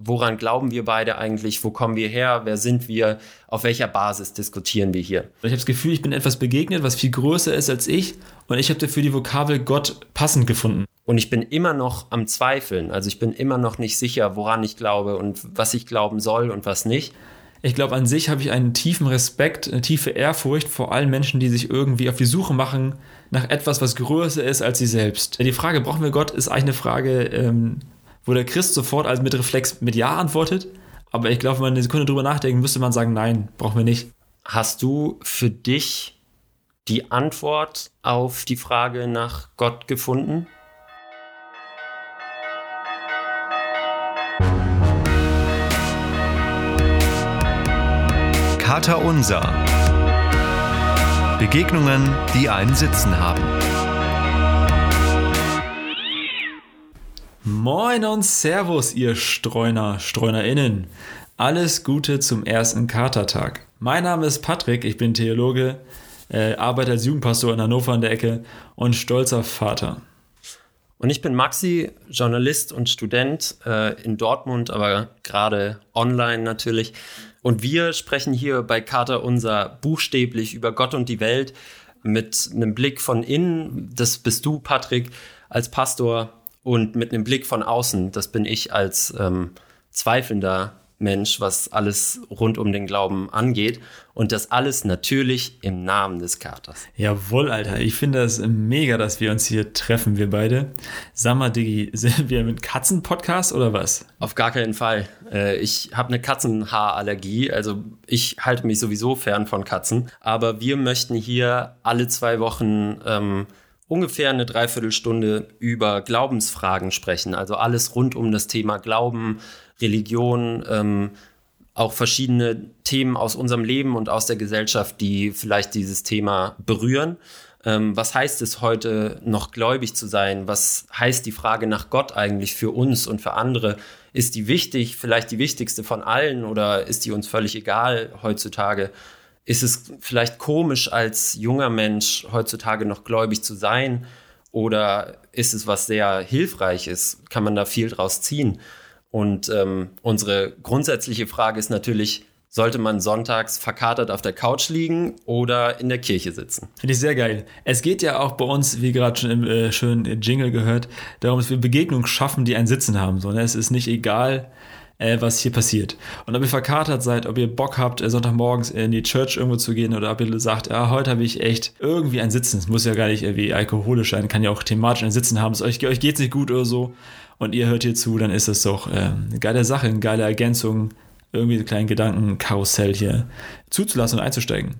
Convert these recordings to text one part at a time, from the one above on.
woran glauben wir beide eigentlich, wo kommen wir her, wer sind wir, auf welcher Basis diskutieren wir hier. Ich habe das Gefühl, ich bin etwas begegnet, was viel größer ist als ich und ich habe dafür die Vokabel Gott passend gefunden. Und ich bin immer noch am Zweifeln, also ich bin immer noch nicht sicher, woran ich glaube und was ich glauben soll und was nicht. Ich glaube, an sich habe ich einen tiefen Respekt, eine tiefe Ehrfurcht vor allen Menschen, die sich irgendwie auf die Suche machen nach etwas, was größer ist als sie selbst. Die Frage, brauchen wir Gott, ist eigentlich eine Frage, ähm, wo der Christ sofort als mit Reflex mit Ja antwortet. Aber ich glaube, wenn man eine Sekunde drüber nachdenkt, müsste man sagen, nein, brauchen wir nicht. Hast du für dich die Antwort auf die Frage nach Gott gefunden? Kater Unser. Begegnungen, die einen Sitzen haben. Moin und Servus, ihr Streuner, StreunerInnen. Alles Gute zum ersten Katertag. Mein Name ist Patrick, ich bin Theologe, äh, arbeite als Jugendpastor in Hannover an der Ecke und stolzer Vater. Und ich bin Maxi, Journalist und Student äh, in Dortmund, aber gerade online natürlich. Und wir sprechen hier bei Kater unser buchstäblich über Gott und die Welt mit einem Blick von innen. Das bist du, Patrick, als Pastor und mit einem Blick von außen. Das bin ich als ähm, zweifelnder Mensch, was alles rund um den Glauben angeht. Und das alles natürlich im Namen des Katers. Jawohl, Alter. Ich finde das mega, dass wir uns hier treffen, wir beide. Sag mal, Diggi, sind wir mit Katzen-Podcast oder was? Auf gar keinen Fall. Äh, ich habe eine Katzenhaarallergie, also ich halte mich sowieso fern von Katzen. Aber wir möchten hier alle zwei Wochen ähm, ungefähr eine Dreiviertelstunde über Glaubensfragen sprechen. Also alles rund um das Thema Glauben, Religion, ähm, auch verschiedene Themen aus unserem Leben und aus der Gesellschaft, die vielleicht dieses Thema berühren. Ähm, was heißt es heute noch gläubig zu sein? Was heißt die Frage nach Gott eigentlich für uns und für andere? Ist die wichtig, vielleicht die wichtigste von allen oder ist die uns völlig egal heutzutage? Ist es vielleicht komisch, als junger Mensch heutzutage noch gläubig zu sein? Oder ist es was sehr Hilfreiches? Kann man da viel draus ziehen? Und ähm, unsere grundsätzliche Frage ist natürlich, sollte man sonntags verkatert auf der Couch liegen oder in der Kirche sitzen? Finde ich sehr geil. Es geht ja auch bei uns, wie gerade schon im äh, schönen Jingle gehört, darum, dass wir Begegnungen schaffen, die ein Sitzen haben. So, ne? Es ist nicht egal, äh, was hier passiert. Und ob ihr verkatert seid, ob ihr Bock habt, äh, Sonntagmorgens in die Church irgendwo zu gehen oder ob ihr sagt, ja, heute habe ich echt irgendwie ein Sitzen. Es muss ja gar nicht irgendwie alkoholisch sein, kann ja auch thematisch ein Sitzen haben. Es euch, euch geht nicht gut oder so und ihr hört hier zu, dann ist es doch äh, eine geile Sache, eine geile Ergänzung, irgendwie so kleinen Gedankenkarussell hier zuzulassen und einzusteigen.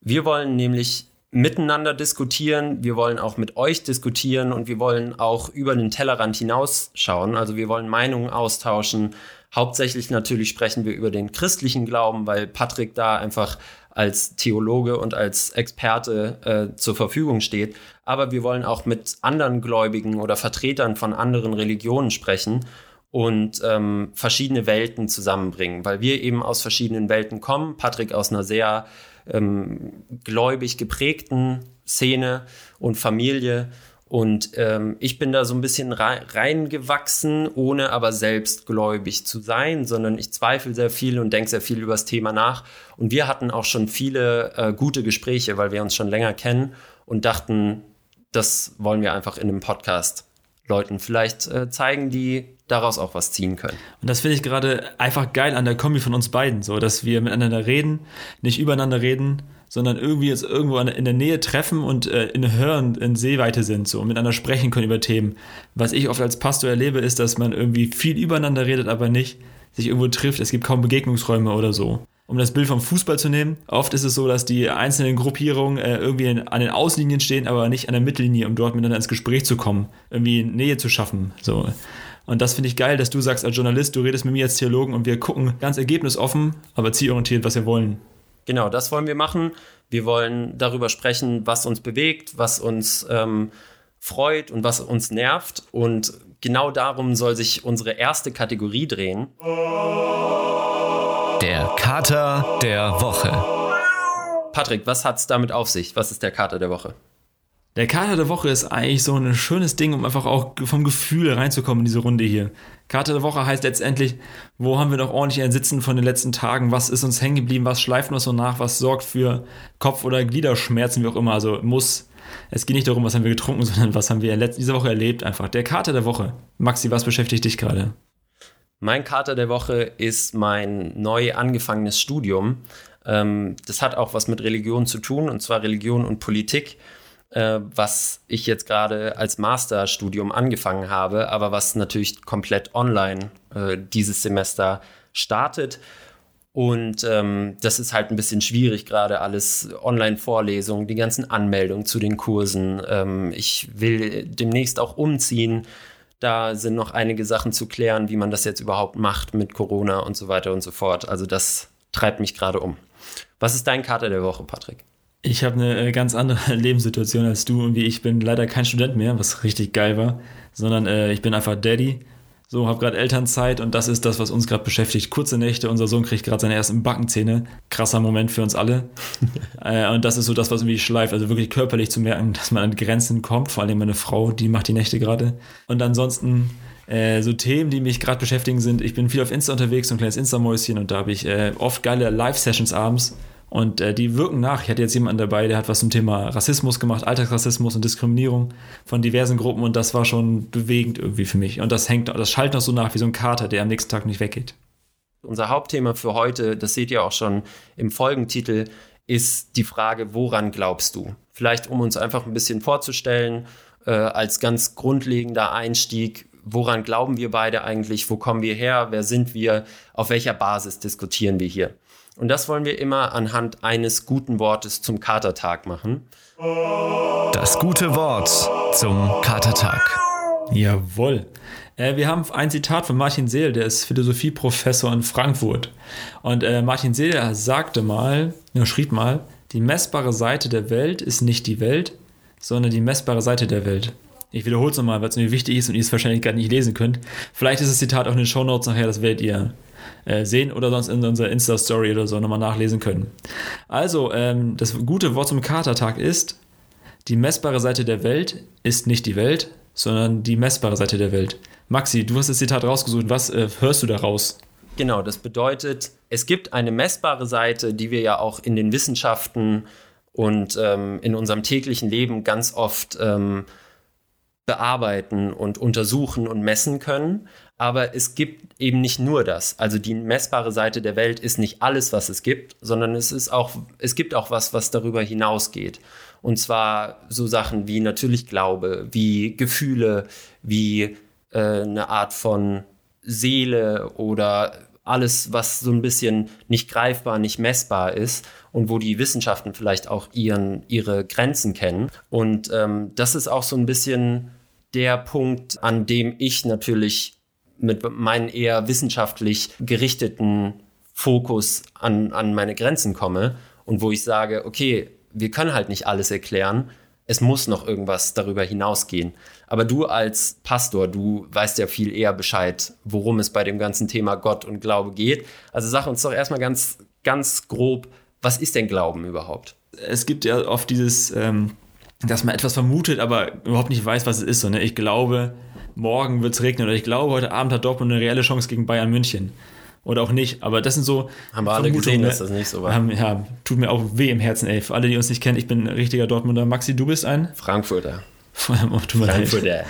Wir wollen nämlich miteinander diskutieren, wir wollen auch mit euch diskutieren und wir wollen auch über den Tellerrand hinausschauen. Also wir wollen Meinungen austauschen. Hauptsächlich natürlich sprechen wir über den christlichen Glauben, weil Patrick da einfach als Theologe und als Experte äh, zur Verfügung steht. Aber wir wollen auch mit anderen Gläubigen oder Vertretern von anderen Religionen sprechen und ähm, verschiedene Welten zusammenbringen, weil wir eben aus verschiedenen Welten kommen. Patrick aus einer sehr ähm, gläubig geprägten Szene und Familie und ähm, ich bin da so ein bisschen reingewachsen, ohne aber selbst gläubig zu sein, sondern ich zweifle sehr viel und denke sehr viel über das Thema nach. Und wir hatten auch schon viele äh, gute Gespräche, weil wir uns schon länger kennen und dachten, das wollen wir einfach in einem Podcast Leuten vielleicht äh, zeigen, die daraus auch was ziehen können. Und das finde ich gerade einfach geil an der Kombi von uns beiden, so dass wir miteinander reden, nicht übereinander reden, sondern irgendwie jetzt irgendwo in der Nähe treffen und äh, in Hören, in Sehweite sind so und miteinander sprechen können über Themen. Was ich oft als Pastor erlebe, ist, dass man irgendwie viel übereinander redet, aber nicht sich irgendwo trifft. Es gibt kaum Begegnungsräume oder so. Um das Bild vom Fußball zu nehmen, oft ist es so, dass die einzelnen Gruppierungen äh, irgendwie an den Außenlinien stehen, aber nicht an der Mittellinie, um dort miteinander ins Gespräch zu kommen, irgendwie Nähe zu schaffen. So. Und das finde ich geil, dass du sagst als Journalist, du redest mit mir als Theologen und wir gucken ganz ergebnisoffen, aber zielorientiert, was wir wollen. Genau, das wollen wir machen. Wir wollen darüber sprechen, was uns bewegt, was uns ähm, freut und was uns nervt. Und genau darum soll sich unsere erste Kategorie drehen. Der Kater der Woche. Patrick, was hat es damit auf sich? Was ist der Kater der Woche? Der Kater der Woche ist eigentlich so ein schönes Ding, um einfach auch vom Gefühl reinzukommen in diese Runde hier. Kater der Woche heißt letztendlich, wo haben wir noch ordentlich ein Sitzen von den letzten Tagen? Was ist uns hängen geblieben? Was schleift uns so nach? Was sorgt für Kopf- oder Gliederschmerzen, wie auch immer? Also muss. Es geht nicht darum, was haben wir getrunken, sondern was haben wir diese Woche erlebt einfach. Der Kater der Woche. Maxi, was beschäftigt dich gerade? Mein Kater der Woche ist mein neu angefangenes Studium. Ähm, das hat auch was mit Religion zu tun, und zwar Religion und Politik, äh, was ich jetzt gerade als Masterstudium angefangen habe, aber was natürlich komplett online äh, dieses Semester startet. Und ähm, das ist halt ein bisschen schwierig, gerade alles Online-Vorlesungen, die ganzen Anmeldungen zu den Kursen. Ähm, ich will demnächst auch umziehen. Da sind noch einige Sachen zu klären, wie man das jetzt überhaupt macht mit Corona und so weiter und so fort. Also das treibt mich gerade um. Was ist dein Kater der Woche, Patrick? Ich habe eine äh, ganz andere Lebenssituation als du und wie ich bin leider kein Student mehr, was richtig geil war, sondern äh, ich bin einfach Daddy. So, habe gerade Elternzeit und das ist das, was uns gerade beschäftigt. Kurze Nächte, unser Sohn kriegt gerade seine ersten Backenzähne. Krasser Moment für uns alle. äh, und das ist so das, was irgendwie schleift. Also wirklich körperlich zu merken, dass man an Grenzen kommt. Vor allem meine Frau, die macht die Nächte gerade. Und ansonsten äh, so Themen, die mich gerade beschäftigen, sind, ich bin viel auf Insta unterwegs, so ein kleines Insta-Mäuschen und da habe ich äh, oft geile Live-Sessions abends und äh, die wirken nach. Ich hatte jetzt jemanden dabei, der hat was zum Thema Rassismus gemacht, Alltagsrassismus und Diskriminierung von diversen Gruppen und das war schon bewegend irgendwie für mich. Und das hängt, das schallt noch so nach wie so ein Kater, der am nächsten Tag nicht weggeht. Unser Hauptthema für heute, das seht ihr auch schon im Folgentitel, ist die Frage, woran glaubst du? Vielleicht um uns einfach ein bisschen vorzustellen, äh, als ganz grundlegender Einstieg, woran glauben wir beide eigentlich, wo kommen wir her, wer sind wir, auf welcher Basis diskutieren wir hier. Und das wollen wir immer anhand eines guten Wortes zum Katertag machen. Das gute Wort zum Katertag. Jawohl. Äh, wir haben ein Zitat von Martin Seel, der ist Philosophieprofessor in Frankfurt. Und äh, Martin Seel sagte mal, er schrieb mal, die messbare Seite der Welt ist nicht die Welt, sondern die messbare Seite der Welt. Ich wiederhole es nochmal, weil es mir wichtig ist und ihr es wahrscheinlich gar nicht lesen könnt. Vielleicht ist das Zitat auch in den Show Notes nachher, das werdet ihr äh, sehen oder sonst in unserer Insta-Story oder so nochmal nachlesen können. Also, ähm, das gute Wort zum Katertag ist, die messbare Seite der Welt ist nicht die Welt, sondern die messbare Seite der Welt. Maxi, du hast das Zitat rausgesucht. Was äh, hörst du daraus? Genau, das bedeutet, es gibt eine messbare Seite, die wir ja auch in den Wissenschaften und ähm, in unserem täglichen Leben ganz oft ähm, bearbeiten und untersuchen und messen können. Aber es gibt eben nicht nur das. Also die messbare Seite der Welt ist nicht alles, was es gibt, sondern es ist auch, es gibt auch was, was darüber hinausgeht. Und zwar so Sachen wie natürlich Glaube, wie Gefühle, wie äh, eine Art von Seele oder alles, was so ein bisschen nicht greifbar, nicht messbar ist und wo die Wissenschaften vielleicht auch ihren, ihre Grenzen kennen. Und ähm, das ist auch so ein bisschen der Punkt, an dem ich natürlich mit meinen eher wissenschaftlich gerichteten Fokus an, an meine Grenzen komme und wo ich sage, okay, wir können halt nicht alles erklären, es muss noch irgendwas darüber hinausgehen. Aber du als Pastor, du weißt ja viel eher Bescheid, worum es bei dem ganzen Thema Gott und Glaube geht. Also sag uns doch erstmal ganz, ganz grob, was ist denn Glauben überhaupt? Es gibt ja oft dieses, ähm, dass man etwas vermutet, aber überhaupt nicht weiß, was es ist. So, ne? Ich glaube, morgen wird es regnen oder ich glaube, heute Abend hat Dortmund eine reelle Chance gegen Bayern München. Oder auch nicht, aber das sind so. Haben wir alle gesehen, dass das nicht so war. Haben, ja, tut mir auch weh im Herzen, ey. Für alle, die uns nicht kennen, ich bin ein richtiger Dortmunder. Maxi, du bist ein? Frankfurter. oh, Frankfurter.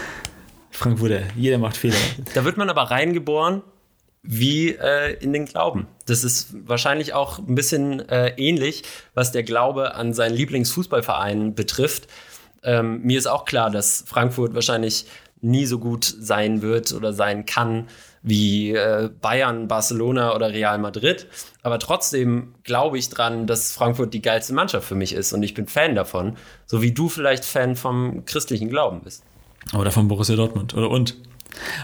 Frankfurter. Jeder macht Fehler. Da wird man aber reingeboren wie äh, in den Glauben. Das ist wahrscheinlich auch ein bisschen äh, ähnlich, was der Glaube an seinen Lieblingsfußballverein betrifft. Ähm, mir ist auch klar, dass Frankfurt wahrscheinlich nie so gut sein wird oder sein kann wie äh, Bayern, Barcelona oder Real Madrid. Aber trotzdem glaube ich dran, dass Frankfurt die geilste Mannschaft für mich ist und ich bin Fan davon, so wie du vielleicht Fan vom christlichen Glauben bist. Oder von Borussia Dortmund oder und.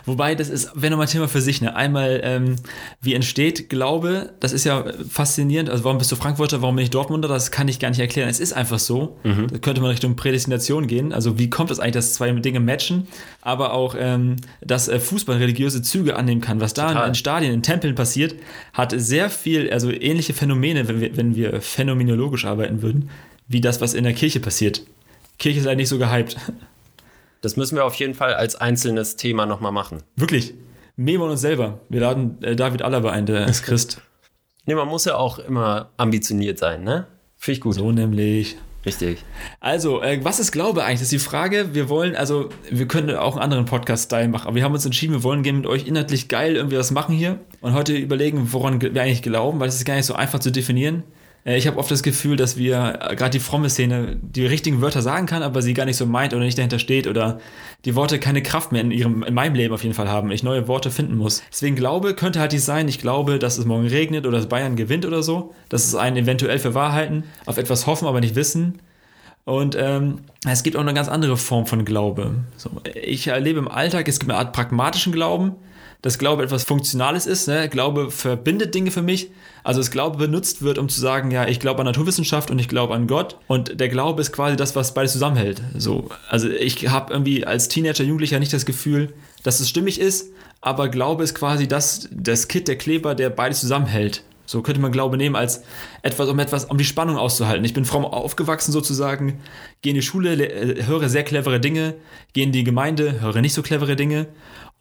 Wobei, das ist, wäre nochmal Thema für sich, ne? Einmal, ähm, wie entsteht Glaube? Das ist ja faszinierend. Also, warum bist du Frankfurter, warum bin ich Dortmunder? Das kann ich gar nicht erklären. Es ist einfach so. Mhm. Da könnte man Richtung Prädestination gehen. Also, wie kommt es das eigentlich, dass zwei Dinge matchen? Aber auch, ähm, dass äh, Fußball religiöse Züge annehmen kann. Was da in, in, Stadien, in Tempeln passiert, hat sehr viel, also ähnliche Phänomene, wenn wir, wenn wir phänomenologisch arbeiten würden, wie das, was in der Kirche passiert. Kirche ist halt nicht so gehypt. Das müssen wir auf jeden Fall als einzelnes Thema nochmal machen. Wirklich. Memo uns selber. Wir laden äh, David Alaba ein, der ist Christ. Nee, man muss ja auch immer ambitioniert sein, ne? Finde ich gut. So nämlich. Richtig. Also, äh, was ist Glaube eigentlich? Das ist die Frage. Wir wollen, also, wir können auch einen anderen Podcast-Style machen, aber wir haben uns entschieden, wir wollen gerne mit euch inhaltlich geil irgendwie was machen hier und heute überlegen, woran wir eigentlich glauben, weil es ist gar nicht so einfach zu definieren. Äh, ich habe oft das Gefühl, dass wir, äh, gerade die fromme Szene, die richtigen Wörter sagen kann, aber sie gar nicht so meint oder nicht dahinter steht oder die Worte keine Kraft mehr in, ihrem, in meinem Leben auf jeden Fall haben. Ich neue Worte finden muss. Deswegen Glaube könnte halt nicht sein, ich glaube, dass es morgen regnet oder dass Bayern gewinnt oder so. Das ist ein eventuell für Wahrheiten, auf etwas hoffen, aber nicht wissen. Und ähm, es gibt auch eine ganz andere Form von Glaube. So, ich erlebe im Alltag, es gibt eine Art pragmatischen Glauben, dass Glaube etwas Funktionales ist. Ne? Glaube verbindet Dinge für mich. Also das Glaube benutzt wird, um zu sagen, ja, ich glaube an Naturwissenschaft und ich glaube an Gott. Und der Glaube ist quasi das, was beides zusammenhält. So, also ich habe irgendwie als Teenager, Jugendlicher nicht das Gefühl, dass es stimmig ist, aber Glaube ist quasi das, das Kit, der Kleber, der beides zusammenhält. So könnte man Glaube nehmen als etwas, um etwas, um die Spannung auszuhalten. Ich bin fromm aufgewachsen sozusagen, gehe in die Schule, höre sehr clevere Dinge, gehe in die Gemeinde, höre nicht so clevere Dinge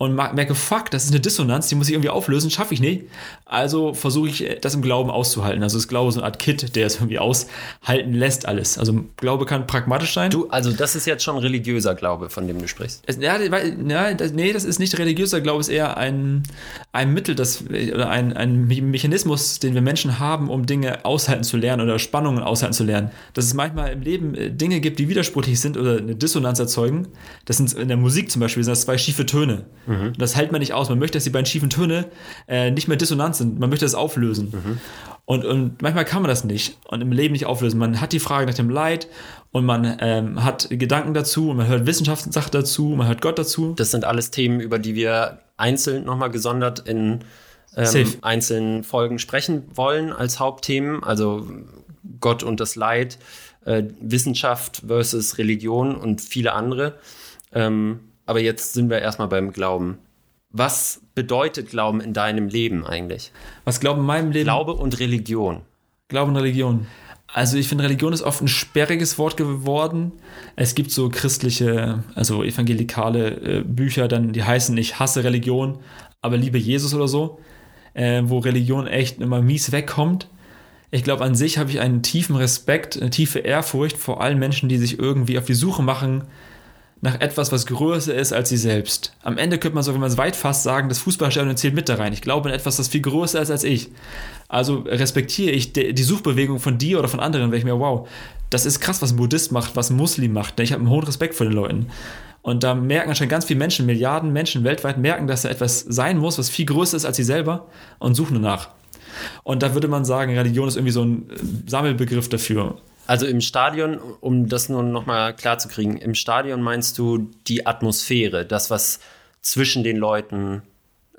und merke, fuck, das ist eine Dissonanz, die muss ich irgendwie auflösen, schaffe ich nicht. Also versuche ich äh, das im Glauben auszuhalten. Also ist Glaube so eine Art Kit, der es irgendwie aushalten lässt alles. Also Glaube kann pragmatisch sein. Du, also das ist jetzt schon religiöser Glaube, von dem du sprichst. Es, ja, ja das, nee, das ist nicht religiöser Glaube, ist eher ein, ein Mittel, das, oder ein, ein Mechanismus, den wir Menschen haben, um Dinge aushalten zu lernen oder Spannungen aushalten zu lernen. Dass es manchmal im Leben äh, Dinge gibt, die widersprüchlich sind oder eine Dissonanz erzeugen. Das sind in der Musik zum Beispiel, sind das zwei schiefe Töne. Mhm. Das hält man nicht aus. Man möchte, dass die beiden schiefen Töne äh, nicht mehr dissonant sind. Man möchte das auflösen. Mhm. Und, und manchmal kann man das nicht und im Leben nicht auflösen. Man hat die Frage nach dem Leid und man ähm, hat Gedanken dazu und man hört Wissenschaftssachen dazu, man hört Gott dazu. Das sind alles Themen, über die wir einzeln nochmal gesondert in ähm, einzelnen Folgen sprechen wollen als Hauptthemen. Also Gott und das Leid, äh, Wissenschaft versus Religion und viele andere. Ähm, aber jetzt sind wir erstmal beim Glauben. Was bedeutet Glauben in deinem Leben eigentlich? Was Glauben in meinem Leben? Glaube und Religion. Glauben und Religion. Also ich finde, Religion ist oft ein sperriges Wort geworden. Es gibt so christliche, also evangelikale äh, Bücher, dann die heißen Ich hasse Religion, aber liebe Jesus oder so, äh, wo Religion echt immer mies wegkommt. Ich glaube, an sich habe ich einen tiefen Respekt, eine tiefe Ehrfurcht vor allen Menschen, die sich irgendwie auf die Suche machen nach etwas, was größer ist als sie selbst. Am Ende könnte man so, wenn man es weit fasst, sagen, das Fußballstadion zählt mit da rein. Ich glaube in etwas, das viel größer ist als ich. Also respektiere ich die Suchbewegung von dir oder von anderen, weil ich mir, wow, das ist krass, was ein Buddhist macht, was ein Muslim macht. Ich habe einen hohen Respekt vor den Leuten. Und da merken anscheinend ganz viele Menschen, Milliarden Menschen weltweit merken, dass da etwas sein muss, was viel größer ist als sie selber und suchen danach. Und da würde man sagen, Religion ist irgendwie so ein Sammelbegriff dafür. Also im Stadion, um das nur nochmal klar zu kriegen, im Stadion meinst du die Atmosphäre, das, was zwischen den Leuten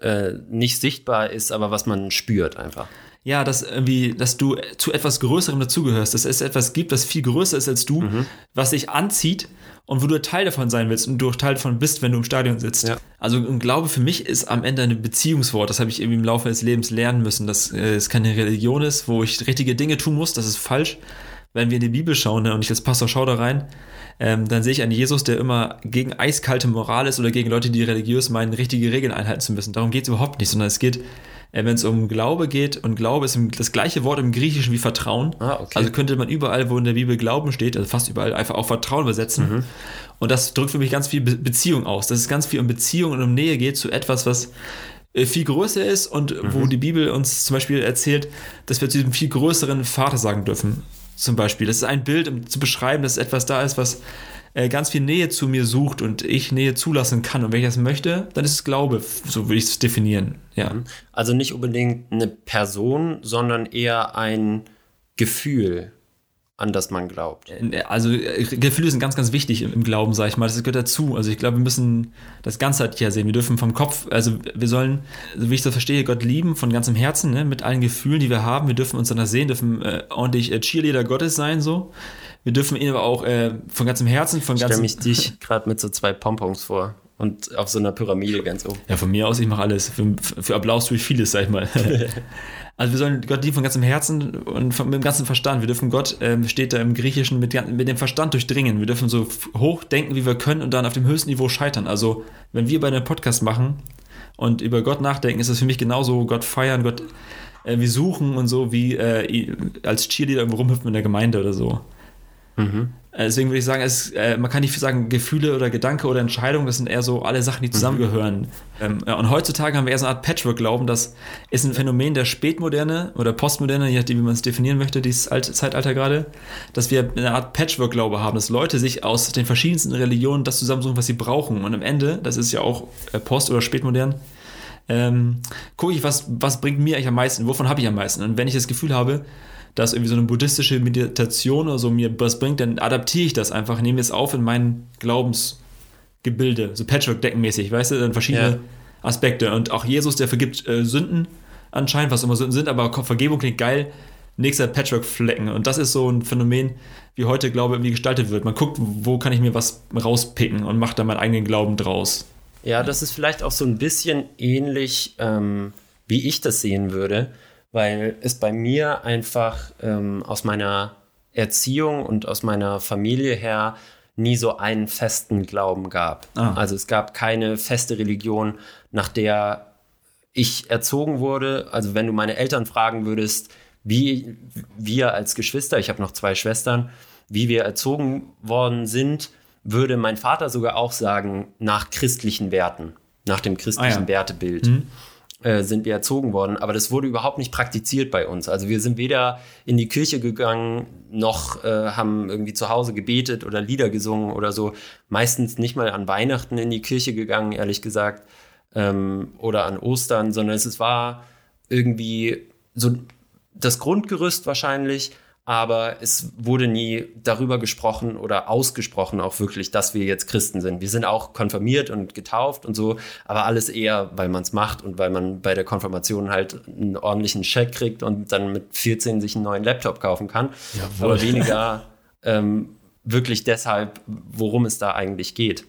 äh, nicht sichtbar ist, aber was man spürt einfach. Ja, dass irgendwie, dass du zu etwas Größerem dazugehörst, dass es etwas gibt, das viel größer ist als du, mhm. was dich anzieht und wo du Teil davon sein willst und du auch Teil davon bist, wenn du im Stadion sitzt. Ja. Also Glaube für mich ist am Ende ein Beziehungswort. Das habe ich irgendwie im Laufe des Lebens lernen müssen, dass äh, es keine Religion ist, wo ich richtige Dinge tun muss, das ist falsch wenn wir in die Bibel schauen, ne, und ich als Pastor schaue da rein, ähm, dann sehe ich einen Jesus, der immer gegen eiskalte Moral ist oder gegen Leute, die religiös meinen, richtige Regeln einhalten zu müssen. Darum geht es überhaupt nicht, sondern es geht, äh, wenn es um Glaube geht, und Glaube ist das gleiche Wort im Griechischen wie Vertrauen. Ah, okay. Also könnte man überall, wo in der Bibel Glauben steht, also fast überall, einfach auch Vertrauen übersetzen. Mhm. Und das drückt für mich ganz viel Be Beziehung aus, dass es ganz viel um Beziehung und um Nähe geht zu etwas, was äh, viel größer ist und mhm. wo die Bibel uns zum Beispiel erzählt, dass wir zu diesem viel größeren Vater sagen dürfen zum Beispiel. Das ist ein Bild, um zu beschreiben, dass etwas da ist, was äh, ganz viel Nähe zu mir sucht und ich Nähe zulassen kann. Und wenn ich das möchte, dann ist es Glaube, so würde ich es definieren. Ja. Mhm. Also nicht unbedingt eine Person, sondern eher ein Gefühl an das man glaubt. Äh, also äh, Gefühle sind ganz, ganz wichtig im, Glauben, sage ich mal. Das gehört dazu. Also ich glaube, wir müssen das Ganzheitlich sehen. Wir dürfen vom Kopf, also wir sollen, also wie ich das verstehe, Gott lieben von ganzem Herzen, ne, mit allen Gefühlen, die wir haben. Wir dürfen uns danach sehen, dürfen äh, ordentlich äh, Cheerleader Gottes sein, so. Wir dürfen ihn aber auch äh, von ganzem Herzen, von ganzem... Ich stelle mich dich gerade mit so zwei Pompons vor und auf so einer Pyramide ganz oben. Ja, von mir aus, ich mache alles. Für, für Applaus tue ich vieles, sag ich mal. also wir sollen Gott lieben von ganzem Herzen und von, mit dem ganzen Verstand. Wir dürfen Gott, ähm, steht da im Griechischen, mit, mit dem Verstand durchdringen. Wir dürfen so hoch denken, wie wir können und dann auf dem höchsten Niveau scheitern. Also wenn wir bei einem Podcast machen und über Gott nachdenken, ist das für mich genauso Gott feiern, Gott äh, wie suchen und so, wie äh, als Cheerleader irgendwo rumhüpfen in der Gemeinde oder so. Mhm. Äh, deswegen würde ich sagen, es, äh, man kann nicht sagen, Gefühle oder Gedanke oder Entscheidung, das sind eher so alle Sachen, die mhm. zusammengehören. Mhm. Ähm, und heutzutage haben wir eher so eine Art Patchwork-Glauben, das ist ein Phänomen der Spätmoderne oder Postmoderne, je nachdem, wie man es definieren möchte, dieses alte Zeitalter gerade, dass wir eine Art Patchwork-Glaube haben, dass Leute sich aus den verschiedensten Religionen das zusammensuchen, was sie brauchen. Und am Ende, das ist ja auch äh, Post- oder Spätmodern, ähm, gucke ich, was, was bringt mir eigentlich am meisten, wovon habe ich am meisten. Und wenn ich das Gefühl habe, dass irgendwie so eine buddhistische Meditation oder so mir was bringt, dann adaptiere ich das einfach, nehme es auf in mein Glaubensgebilde, so Patchwork-Deckenmäßig, weißt du, dann verschiedene ja. Aspekte. Und auch Jesus, der vergibt äh, Sünden anscheinend, was immer Sünden sind, aber Vergebung klingt geil. Nächster Patchwork-Flecken. Und das ist so ein Phänomen, wie heute Glaube irgendwie gestaltet wird. Man guckt, wo kann ich mir was rauspicken und macht da meinen eigenen Glauben draus. Ja, das ist vielleicht auch so ein bisschen ähnlich, ähm, wie ich das sehen würde weil es bei mir einfach ähm, aus meiner Erziehung und aus meiner Familie her nie so einen festen Glauben gab. Ah. Also es gab keine feste Religion, nach der ich erzogen wurde. Also wenn du meine Eltern fragen würdest, wie wir als Geschwister, ich habe noch zwei Schwestern, wie wir erzogen worden sind, würde mein Vater sogar auch sagen, nach christlichen Werten, nach dem christlichen ah, ja. Wertebild. Mhm. Äh, sind wir erzogen worden, aber das wurde überhaupt nicht praktiziert bei uns. Also wir sind weder in die Kirche gegangen, noch äh, haben irgendwie zu Hause gebetet oder Lieder gesungen oder so. Meistens nicht mal an Weihnachten in die Kirche gegangen, ehrlich gesagt, ähm, oder an Ostern, sondern es war irgendwie so das Grundgerüst wahrscheinlich, aber es wurde nie darüber gesprochen oder ausgesprochen auch wirklich, dass wir jetzt Christen sind. Wir sind auch konfirmiert und getauft und so, aber alles eher, weil man es macht und weil man bei der Konfirmation halt einen ordentlichen Scheck kriegt und dann mit 14 sich einen neuen Laptop kaufen kann. Jawohl. Aber weniger ähm, wirklich deshalb, worum es da eigentlich geht.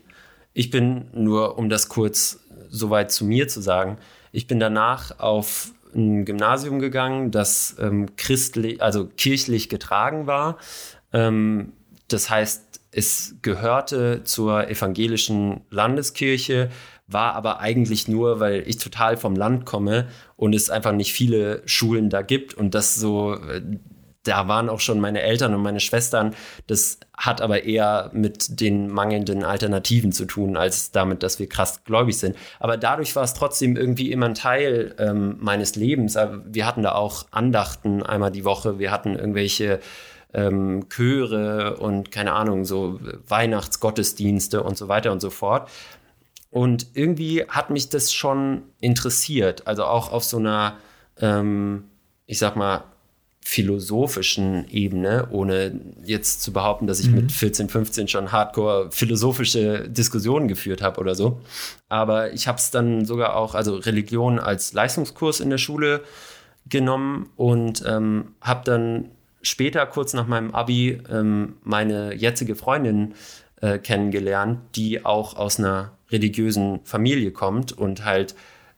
Ich bin nur, um das kurz soweit zu mir zu sagen, ich bin danach auf ein Gymnasium gegangen, das ähm, christlich, also kirchlich getragen war. Ähm, das heißt, es gehörte zur evangelischen Landeskirche, war aber eigentlich nur, weil ich total vom Land komme und es einfach nicht viele Schulen da gibt und das so äh, da waren auch schon meine Eltern und meine Schwestern. Das hat aber eher mit den mangelnden Alternativen zu tun, als damit, dass wir krass gläubig sind. Aber dadurch war es trotzdem irgendwie immer ein Teil ähm, meines Lebens. Wir hatten da auch Andachten einmal die Woche. Wir hatten irgendwelche ähm, Chöre und keine Ahnung, so Weihnachtsgottesdienste und so weiter und so fort. Und irgendwie hat mich das schon interessiert. Also auch auf so einer, ähm, ich sag mal, philosophischen Ebene, ohne jetzt zu behaupten, dass ich mhm. mit 14, 15 schon hardcore philosophische Diskussionen geführt habe oder so. Aber ich habe es dann sogar auch, also Religion als Leistungskurs in der Schule genommen und ähm, habe dann später, kurz nach meinem Abi, ähm, meine jetzige Freundin äh, kennengelernt, die auch aus einer religiösen Familie kommt und halt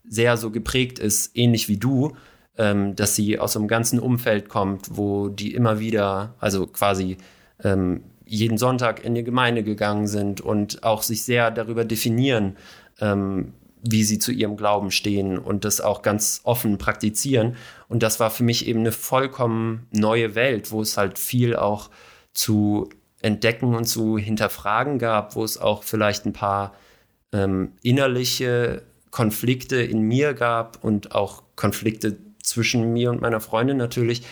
sehr so geprägt ist, ähnlich wie du, ähm, dass sie aus einem ganzen Umfeld kommt, wo die immer wieder, also quasi ähm, jeden Sonntag in die Gemeinde gegangen sind und auch sich sehr darüber definieren, ähm, wie sie zu ihrem Glauben stehen und das auch ganz offen praktizieren. Und das war für mich eben eine vollkommen neue Welt, wo es halt viel auch zu entdecken und zu hinterfragen gab, wo es auch vielleicht ein paar ähm, innerliche Konflikte in mir gab und auch Konflikte zwischen mir und meiner Freundin natürlich.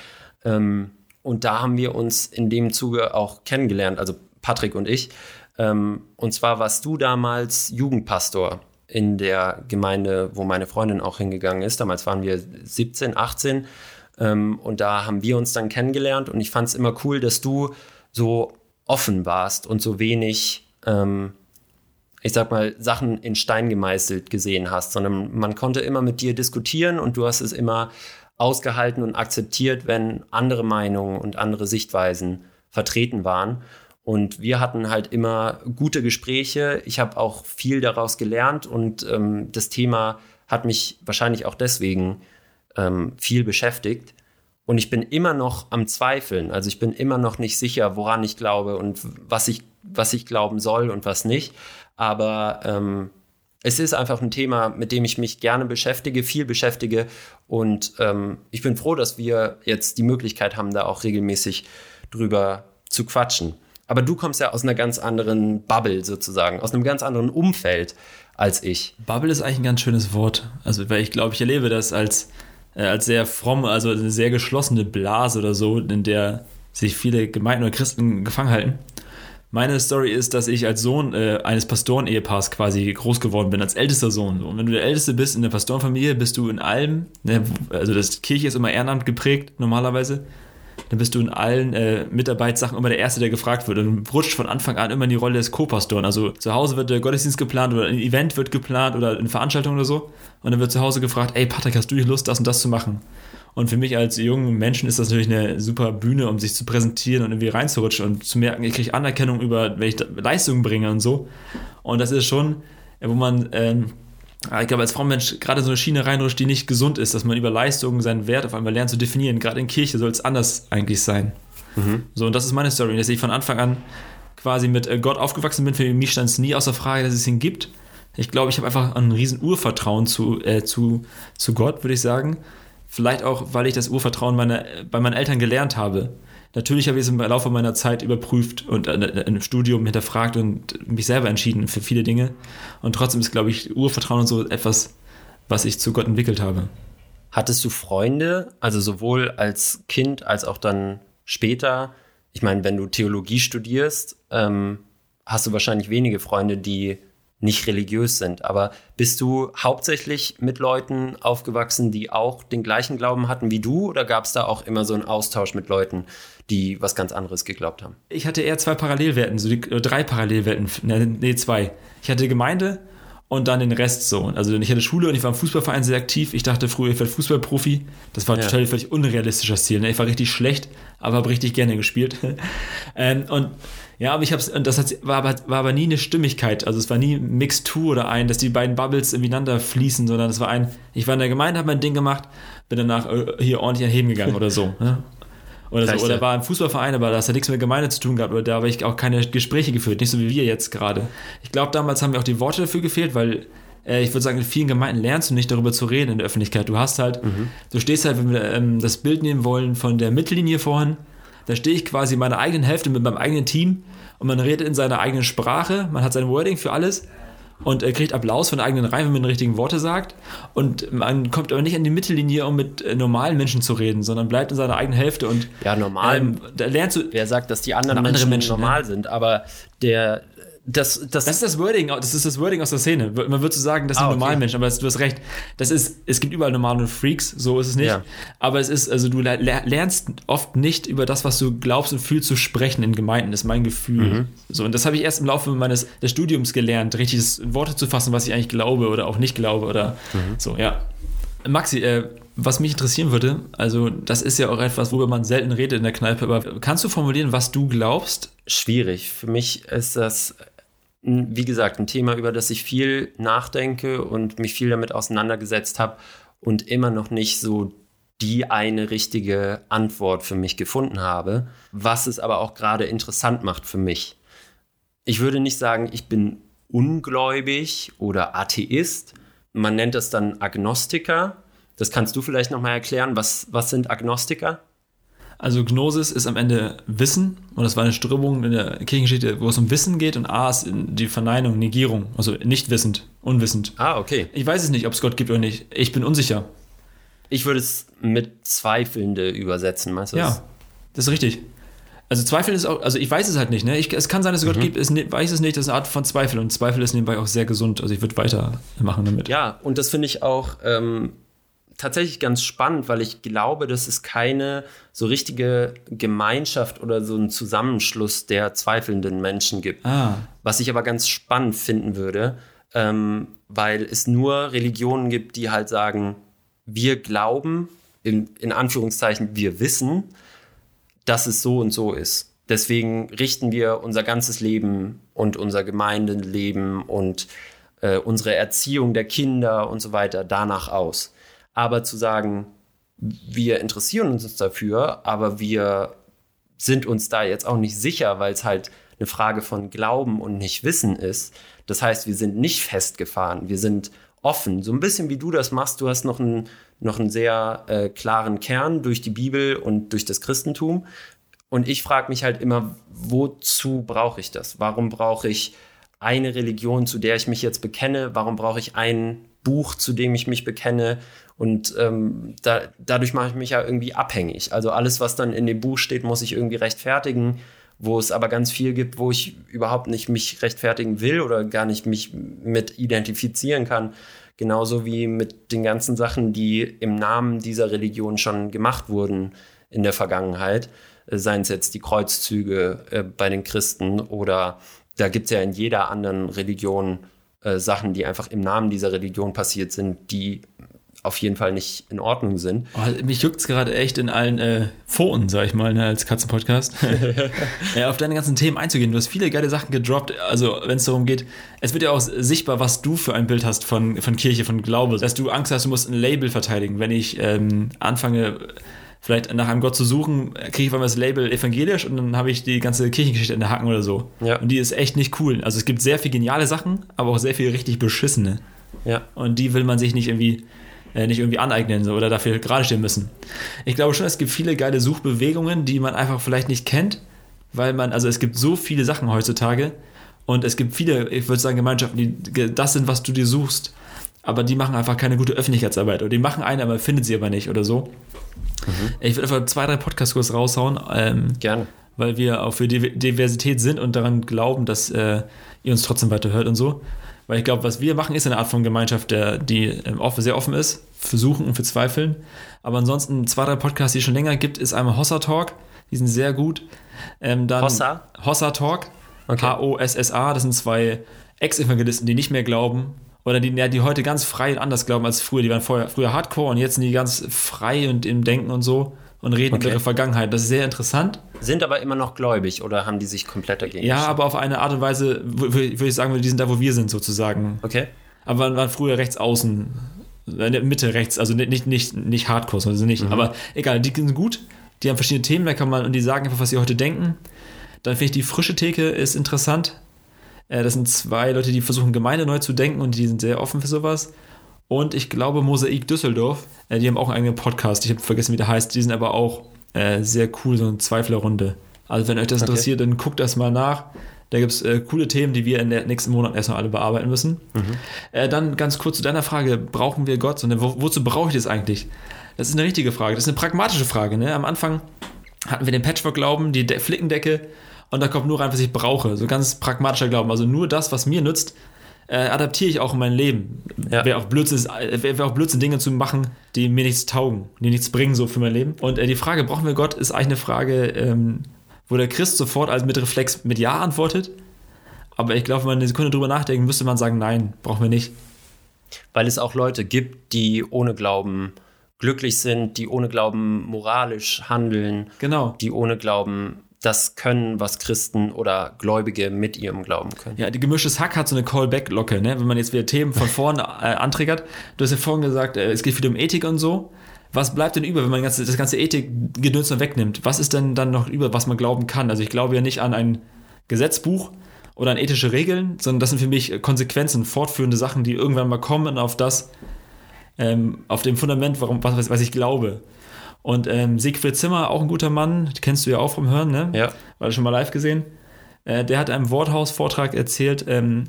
Ähm, und da haben wir uns in dem Zuge auch kennengelernt, also Patrick und ich. Ähm, und zwar warst du damals Jugendpastor in der Gemeinde, wo meine Freundin auch hingegangen ist. Damals waren wir 17, 18. Ähm, und da haben wir uns dann kennengelernt. Und ich fand es immer cool, dass du so offen warst und so wenig ähm, ich sag mal, Sachen in Stein gemeißelt gesehen hast, sondern man konnte immer mit dir diskutieren und du hast es immer ausgehalten und akzeptiert, wenn andere Meinungen und andere Sichtweisen vertreten waren. Und wir hatten halt immer gute Gespräche. Ich habe auch viel daraus gelernt und ähm, das Thema hat mich wahrscheinlich auch deswegen ähm, viel beschäftigt. Und ich bin immer noch am Zweifeln. Also ich bin immer noch nicht sicher, woran ich glaube und was ich, was ich glauben soll und was nicht. Aber ähm, es ist einfach ein Thema, mit dem ich mich gerne beschäftige, viel beschäftige. Und ähm, ich bin froh, dass wir jetzt die Möglichkeit haben, da auch regelmäßig drüber zu quatschen. Aber du kommst ja aus einer ganz anderen Bubble sozusagen, aus einem ganz anderen Umfeld als ich. Bubble ist eigentlich ein ganz schönes Wort. Also, weil ich glaube, ich erlebe das als, äh, als sehr fromm, also eine sehr geschlossene Blase oder so, in der sich viele Gemeinden oder Christen gefangen halten. Meine Story ist, dass ich als Sohn äh, eines Pastoren-Ehepaars quasi groß geworden bin, als ältester Sohn. Und wenn du der Älteste bist in der Pastorenfamilie, bist du in allem, ne, also das Kirche ist immer Ehrenamt geprägt normalerweise, dann bist du in allen äh, Mitarbeitssachen immer der Erste, der gefragt wird. Und rutscht von Anfang an immer in die Rolle des Co-Pastoren. Also zu Hause wird der Gottesdienst geplant oder ein Event wird geplant oder eine Veranstaltung oder so. Und dann wird zu Hause gefragt, ey Patrick, hast du die Lust, das und das zu machen? Und für mich als jungen Menschen ist das natürlich eine super Bühne, um sich zu präsentieren und irgendwie reinzurutschen und zu merken, ich kriege Anerkennung über, wenn ich Leistungen bringe und so. Und das ist schon, wo man... Ähm, ich glaube, als Frauenmensch gerade so eine Schiene reinrutscht, die nicht gesund ist, dass man über Leistungen seinen Wert auf einmal lernt zu definieren. Gerade in Kirche soll es anders eigentlich sein. Mhm. So, und das ist meine Story, dass ich von Anfang an quasi mit äh, Gott aufgewachsen bin. Für mich stand es nie außer Frage, dass es ihn gibt. Ich glaube, ich habe einfach ein riesen Urvertrauen zu, äh, zu, zu Gott, würde ich sagen. Vielleicht auch, weil ich das Urvertrauen meiner, bei meinen Eltern gelernt habe. Natürlich habe ich es im Laufe meiner Zeit überprüft und im Studium hinterfragt und mich selber entschieden für viele Dinge. Und trotzdem ist, glaube ich, Urvertrauen und so etwas, was ich zu Gott entwickelt habe. Hattest du Freunde, also sowohl als Kind als auch dann später? Ich meine, wenn du Theologie studierst, ähm, hast du wahrscheinlich wenige Freunde, die nicht religiös sind. Aber bist du hauptsächlich mit Leuten aufgewachsen, die auch den gleichen Glauben hatten wie du? Oder gab es da auch immer so einen Austausch mit Leuten, die was ganz anderes geglaubt haben? Ich hatte eher zwei Parallelwelten, so die, äh, drei Parallelwelten, ne, nee, zwei. Ich hatte Gemeinde und dann den Rest so. Also ich hatte Schule und ich war im Fußballverein sehr aktiv. Ich dachte früher, ich werde Fußballprofi. Das war ja. total völlig unrealistisches Ziel. Ne? Ich war richtig schlecht, aber habe richtig gerne gespielt. ähm, und ja, aber ich hab's, und das hat, war, aber, war aber nie eine Stimmigkeit. Also es war nie Mixtur oder ein, dass die beiden Bubbles ineinander fließen, sondern es war ein, ich war in der Gemeinde, habe mein Ding gemacht, bin danach äh, hier ordentlich erheben gegangen oder so. Oder, so. oder war im Fußballverein, aber das hat nichts mit Gemeinde zu tun gehabt. Oder da habe ich auch keine Gespräche geführt, nicht so wie wir jetzt gerade. Ich glaube, damals haben mir auch die Worte dafür gefehlt, weil äh, ich würde sagen, in vielen Gemeinden lernst du nicht darüber zu reden in der Öffentlichkeit. Du hast halt, mhm. du stehst halt, wenn wir ähm, das Bild nehmen wollen von der Mittellinie vorhin, da stehe ich quasi in meiner eigenen Hälfte mit meinem eigenen Team und man redet in seiner eigenen Sprache, man hat sein Wording für alles und äh, kriegt Applaus von der eigenen Reihe, wenn man die richtigen Worte sagt. Und man kommt aber nicht an die Mittellinie, um mit äh, normalen Menschen zu reden, sondern bleibt in seiner eigenen Hälfte und ja, normal. Ähm, da lernst du. Wer sagt, dass die anderen Menschen, andere Menschen normal ja. sind, aber der das, das, das ist das Wording, das ist das Wording aus der Szene. Man würde so sagen, das sind ah, okay. normale Menschen, aber du hast recht. Das ist, es gibt überall normale Freaks, so ist es nicht. Ja. Aber es ist, also du lernst oft nicht über das, was du glaubst und fühlst, zu sprechen in Gemeinden, das ist mein Gefühl. Mhm. So, und das habe ich erst im Laufe meines des Studiums gelernt, richtig Worte zu fassen, was ich eigentlich glaube oder auch nicht glaube oder mhm. so, ja. Maxi, äh, was mich interessieren würde, also das ist ja auch etwas, worüber man selten redet in der Kneipe, aber kannst du formulieren, was du glaubst? Schwierig. Für mich ist das wie gesagt, ein Thema, über das ich viel nachdenke und mich viel damit auseinandergesetzt habe und immer noch nicht so die eine richtige Antwort für mich gefunden habe, was es aber auch gerade interessant macht für mich. Ich würde nicht sagen, ich bin ungläubig oder Atheist. Man nennt das dann Agnostiker. Das kannst du vielleicht noch mal erklären. Was, was sind Agnostiker? Also Gnosis ist am Ende Wissen und das war eine Strömung in der Kirchengeschichte, wo es um Wissen geht und A ist die Verneinung, Negierung, also nicht wissend, unwissend. Ah, okay. Ich weiß es nicht, ob es Gott gibt oder nicht. Ich bin unsicher. Ich würde es mit Zweifelnde übersetzen, meinst du? Ja, das ist richtig. Also Zweifel ist auch, also ich weiß es halt nicht, ne? Ich, es kann sein, dass es mhm. Gott gibt, ich ne, weiß es nicht, das ist eine Art von Zweifel und Zweifel ist nebenbei auch sehr gesund. Also ich würde weitermachen damit. Ja, und das finde ich auch ähm, tatsächlich ganz spannend, weil ich glaube, dass es keine so richtige Gemeinschaft oder so einen Zusammenschluss der zweifelnden Menschen gibt. Ah. Was ich aber ganz spannend finden würde, ähm, weil es nur Religionen gibt, die halt sagen, wir glauben, in, in Anführungszeichen, wir wissen, dass es so und so ist. deswegen richten wir unser ganzes Leben und unser Gemeindeleben und äh, unsere Erziehung der Kinder und so weiter danach aus. Aber zu sagen, wir interessieren uns dafür, aber wir sind uns da jetzt auch nicht sicher, weil es halt eine Frage von Glauben und nicht Wissen ist. Das heißt, wir sind nicht festgefahren, wir sind offen. So ein bisschen wie du das machst. Du hast noch einen, noch einen sehr äh, klaren Kern durch die Bibel und durch das Christentum. Und ich frage mich halt immer, wozu brauche ich das? Warum brauche ich eine Religion, zu der ich mich jetzt bekenne? Warum brauche ich ein Buch, zu dem ich mich bekenne? Und ähm, da, dadurch mache ich mich ja irgendwie abhängig. Also alles, was dann in dem Buch steht, muss ich irgendwie rechtfertigen, wo es aber ganz viel gibt, wo ich überhaupt nicht mich rechtfertigen will oder gar nicht mich mit identifizieren kann. Genauso wie mit den ganzen Sachen, die im Namen dieser Religion schon gemacht wurden in der Vergangenheit seien es jetzt die Kreuzzüge äh, bei den Christen oder da gibt es ja in jeder anderen Religion äh, Sachen, die einfach im Namen dieser Religion passiert sind, die auf jeden Fall nicht in Ordnung sind. Oh, mich juckt es gerade echt in allen äh, Pfoten, sag ich mal, ne, als Katzenpodcast. ja, auf deine ganzen Themen einzugehen. Du hast viele geile Sachen gedroppt. Also, wenn es darum geht, es wird ja auch sichtbar, was du für ein Bild hast von, von Kirche, von Glaube. Dass du Angst hast, du musst ein Label verteidigen. Wenn ich ähm, anfange, vielleicht nach einem Gott zu suchen, kriege ich auf einmal das Label evangelisch und dann habe ich die ganze Kirchengeschichte in der Hacken oder so. Ja. Und die ist echt nicht cool. Also es gibt sehr viel geniale Sachen, aber auch sehr viel richtig beschissene. Ja. Und die will man sich nicht irgendwie äh, nicht irgendwie aneignen so, oder dafür gerade stehen müssen. Ich glaube schon, es gibt viele geile Suchbewegungen, die man einfach vielleicht nicht kennt, weil man, also es gibt so viele Sachen heutzutage und es gibt viele, ich würde sagen, Gemeinschaften, die das sind, was du dir suchst, aber die machen einfach keine gute Öffentlichkeitsarbeit oder die machen eine, aber findet sie aber nicht oder so. Mhm. Ich würde einfach zwei, drei Podcast-Kurs raushauen. Ähm, Gerne. Weil wir auch für Diversität sind und daran glauben, dass äh, ihr uns trotzdem weiterhört und so. Weil ich glaube, was wir machen, ist eine Art von Gemeinschaft, der, die offen, sehr offen ist, für Suchen und für Zweifeln. Aber ansonsten zwei, drei Podcasts, die es schon länger gibt, ist einmal Hossa Talk. Die sind sehr gut. Ähm, dann Hossa? Hossa Talk. Okay. H-O-S-S-A. Das sind zwei Ex-Evangelisten, die nicht mehr glauben oder die, ja, die heute ganz frei und anders glauben als früher. Die waren vorher, früher Hardcore und jetzt sind die ganz frei und im Denken und so und reden okay. über ihre Vergangenheit. Das ist sehr interessant. Sind aber immer noch gläubig oder haben die sich komplett dagegen? Ja, aber auf eine Art und Weise, würde ich sagen, die sind da, wo wir sind, sozusagen. Okay. Aber waren, waren früher rechts außen, Mitte rechts, also nicht, nicht, nicht Hardcore, also nicht. Mhm. Aber egal, die sind gut, die haben verschiedene Themen, da kann man, und die sagen einfach, was sie heute denken. Dann finde ich die frische Theke ist interessant. Äh, das sind zwei Leute, die versuchen, Gemeinde neu zu denken und die sind sehr offen für sowas. Und ich glaube, Mosaik Düsseldorf, äh, die haben auch einen eigenen Podcast. Ich habe vergessen, wie der heißt. Die sind aber auch äh, sehr cool, so eine Zweiflerrunde. Also, wenn euch das okay. interessiert, dann guckt das mal nach. Da gibt es äh, coole Themen, die wir in den nächsten Monaten erstmal alle bearbeiten müssen. Mhm. Äh, dann ganz kurz zu deiner Frage: Brauchen wir Gott? Sondern wo, wozu brauche ich das eigentlich? Das ist eine richtige Frage. Das ist eine pragmatische Frage. Ne? Am Anfang hatten wir den Patchwork-Glauben, die De Flickendecke und da kommt nur rein, was ich brauche. So ganz pragmatischer Glauben. Also nur das, was mir nützt, äh, adaptiere ich auch in mein Leben. Ja. Wäre auch, Blödsinn, wär, wär auch Blödsinn, Dinge zu machen, die mir nichts taugen, die nichts bringen so für mein Leben. Und äh, die Frage, brauchen wir Gott, ist eigentlich eine Frage, ähm, wo der Christ sofort als mit Reflex mit Ja antwortet. Aber ich glaube, wenn man eine Sekunde drüber nachdenken, müsste man sagen, nein, brauchen wir nicht. Weil es auch Leute gibt, die ohne Glauben glücklich sind, die ohne Glauben moralisch handeln, genau. die ohne Glauben das können, was Christen oder Gläubige mit ihrem Glauben können. Ja, die gemischtes Hack hat so eine Callback-Locke, ne? wenn man jetzt wieder Themen von vorne äh, antriggert. Du hast ja vorhin gesagt, äh, es geht viel um Ethik und so. Was bleibt denn über, wenn man das ganze, das ganze Ethik-Gedöns wegnimmt? Was ist denn dann noch über, was man glauben kann? Also ich glaube ja nicht an ein Gesetzbuch oder an ethische Regeln, sondern das sind für mich Konsequenzen, fortführende Sachen, die irgendwann mal kommen auf das, ähm, auf dem Fundament, warum, was, was ich glaube. Und ähm, Siegfried Zimmer, auch ein guter Mann, kennst du ja auch vom Hören, ne? Ja. War schon mal live gesehen. Äh, der hat einem Worthaus-Vortrag erzählt, ähm,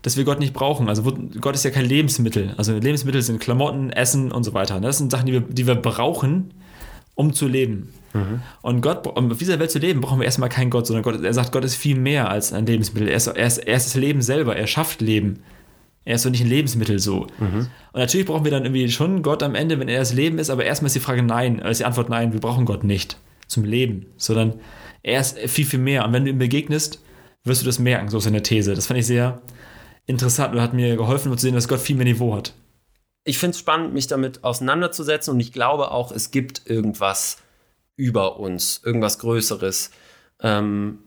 dass wir Gott nicht brauchen. Also Gott ist ja kein Lebensmittel. Also Lebensmittel sind Klamotten, Essen und so weiter. Das sind Sachen, die wir, die wir brauchen, um zu leben. Mhm. Und Gott, um auf dieser Welt zu leben, brauchen wir erstmal keinen Gott, sondern Gott, er sagt, Gott ist viel mehr als ein Lebensmittel. Er ist, er ist, er ist das Leben selber. Er schafft Leben. Er ist so nicht ein Lebensmittel so. Mhm. Und natürlich brauchen wir dann irgendwie schon Gott am Ende, wenn er das Leben ist, aber erstmal ist die Frage nein, ist die Antwort nein, wir brauchen Gott nicht zum Leben, sondern er ist viel, viel mehr. Und wenn du ihm begegnest, wirst du das merken, so ist seine These. Das fand ich sehr interessant und hat mir geholfen, zu sehen, dass Gott viel mehr Niveau hat. Ich finde es spannend, mich damit auseinanderzusetzen und ich glaube auch, es gibt irgendwas über uns, irgendwas Größeres, Ähm,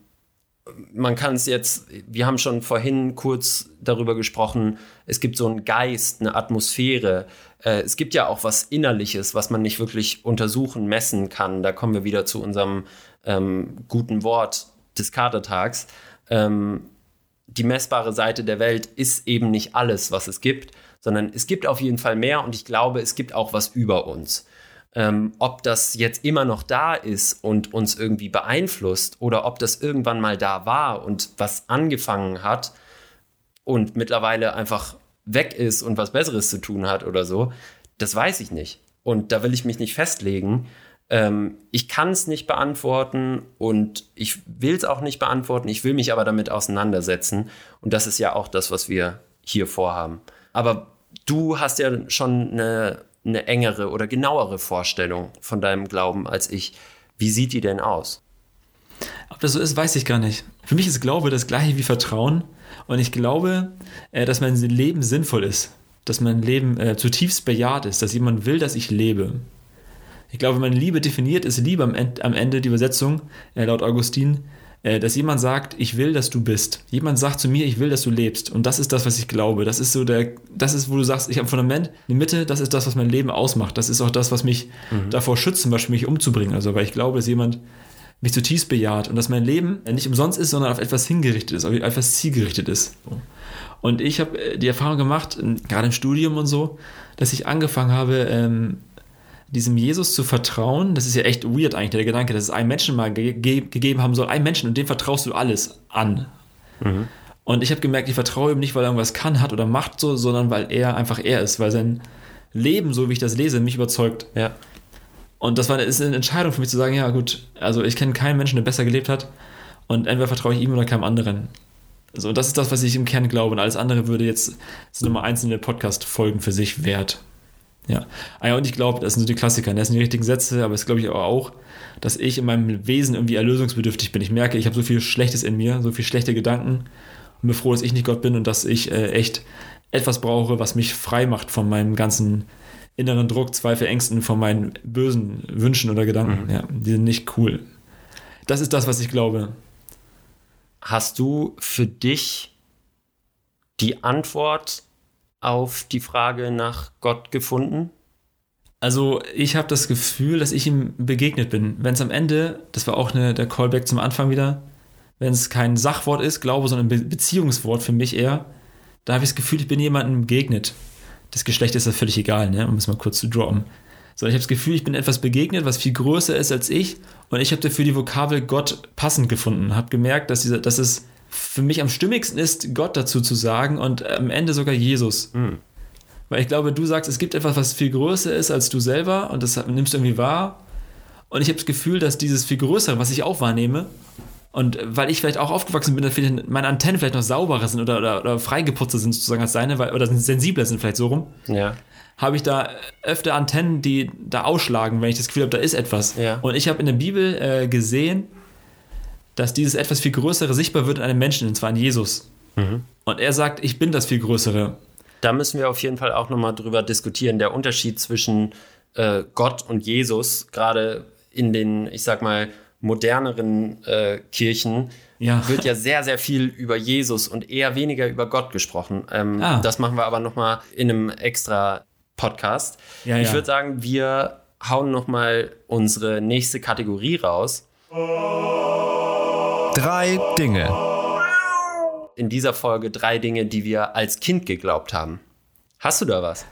man kann es jetzt, wir haben schon vorhin kurz darüber gesprochen, es gibt so einen Geist, eine Atmosphäre. Äh, es gibt ja auch was Innerliches, was man nicht wirklich untersuchen, messen kann. Da kommen wir wieder zu unserem ähm, guten Wort des Katertags. Ähm, die messbare Seite der Welt ist eben nicht alles, was es gibt, sondern es gibt auf jeden Fall mehr und ich glaube, es gibt auch was über uns. Ähm, ob das jetzt immer noch da ist und uns irgendwie beeinflusst oder ob das irgendwann mal da war und was angefangen hat und mittlerweile einfach weg ist und was Besseres zu tun hat oder so, das weiß ich nicht. Und da will ich mich nicht festlegen. Ähm, ich kann es nicht beantworten und ich will es auch nicht beantworten. Ich will mich aber damit auseinandersetzen. Und das ist ja auch das, was wir hier vorhaben. Aber du hast ja schon eine eine engere oder genauere Vorstellung von deinem Glauben als ich. Wie sieht die denn aus? Ob das so ist, weiß ich gar nicht. Für mich ist Glaube das gleiche wie Vertrauen. Und ich glaube, äh, dass mein Leben sinnvoll ist. Dass mein Leben äh, zutiefst bejaht ist. Dass jemand will, dass ich lebe. Ich glaube, man Liebe definiert, ist Liebe am Ende die Übersetzung, äh, laut Augustin, dass jemand sagt, ich will, dass du bist. Jemand sagt zu mir, ich will, dass du lebst. Und das ist das, was ich glaube. Das ist so der, das ist, wo du sagst, ich habe ein Fundament, eine Mitte, das ist das, was mein Leben ausmacht. Das ist auch das, was mich mhm. davor schützt, zum Beispiel mich umzubringen. Also, weil ich glaube, dass jemand mich zutiefst bejaht und dass mein Leben nicht umsonst ist, sondern auf etwas hingerichtet ist, auf etwas zielgerichtet ist. Und ich habe äh, die Erfahrung gemacht, gerade im Studium und so, dass ich angefangen habe, ähm, diesem Jesus zu vertrauen, das ist ja echt weird eigentlich, der Gedanke, dass es einen Menschen mal ge ge gegeben haben soll, einen Menschen und dem vertraust du alles an. Mhm. Und ich habe gemerkt, ich vertraue ihm nicht, weil er irgendwas kann, hat oder macht so, sondern weil er einfach er ist, weil sein Leben, so wie ich das lese, mich überzeugt. Ja. Und das war ist eine Entscheidung für mich zu sagen, ja gut, also ich kenne keinen Menschen, der besser gelebt hat und entweder vertraue ich ihm oder keinem anderen. So, und das ist das, was ich im Kern glaube und alles andere würde jetzt sind nochmal einzelne Podcast-Folgen für sich wert. Ja. Ah ja, und ich glaube, das sind so die Klassiker, das sind die richtigen Sätze, aber es glaube ich aber auch, dass ich in meinem Wesen irgendwie erlösungsbedürftig bin. Ich merke, ich habe so viel Schlechtes in mir, so viel schlechte Gedanken und bin froh, dass ich nicht Gott bin und dass ich äh, echt etwas brauche, was mich frei macht von meinem ganzen inneren Druck, Zweifel, Ängsten, von meinen bösen Wünschen oder Gedanken. Mhm. Ja, die sind nicht cool. Das ist das, was ich glaube. Hast du für dich die Antwort auf die Frage nach Gott gefunden? Also ich habe das Gefühl, dass ich ihm begegnet bin. Wenn es am Ende, das war auch eine, der Callback zum Anfang wieder, wenn es kein Sachwort ist, Glaube, sondern ein Be Beziehungswort für mich eher, da habe ich das Gefühl, ich bin jemandem begegnet. Das Geschlecht ist ja völlig egal, ne? um es mal kurz zu droppen. Sondern ich habe das Gefühl, ich bin etwas begegnet, was viel größer ist als ich und ich habe dafür die Vokabel Gott passend gefunden. Habe gemerkt, dass, dieser, dass es für mich am stimmigsten ist, Gott dazu zu sagen und am Ende sogar Jesus. Mhm. Weil ich glaube, du sagst, es gibt etwas, was viel größer ist als du selber und das nimmst du irgendwie wahr. Und ich habe das Gefühl, dass dieses viel Größere, was ich auch wahrnehme, und weil ich vielleicht auch aufgewachsen bin, dass meine Antennen vielleicht noch sauberer sind oder, oder, oder freigeputzter sind sozusagen als seine, weil, oder sensibler sind vielleicht so rum, ja. habe ich da öfter Antennen, die da ausschlagen, wenn ich das Gefühl habe, da ist etwas. Ja. Und ich habe in der Bibel äh, gesehen, dass dieses etwas viel Größere sichtbar wird in einem Menschen, und zwar in Jesus. Mhm. Und er sagt, ich bin das viel Größere. Da müssen wir auf jeden Fall auch nochmal drüber diskutieren. Der Unterschied zwischen äh, Gott und Jesus, gerade in den, ich sag mal, moderneren äh, Kirchen, ja. wird ja sehr, sehr viel über Jesus und eher weniger über Gott gesprochen. Ähm, ah. Das machen wir aber nochmal in einem extra Podcast. Ja, ich ja. würde sagen, wir hauen nochmal unsere nächste Kategorie raus. Drei Dinge. In dieser Folge drei Dinge, die wir als Kind geglaubt haben. Hast du da was?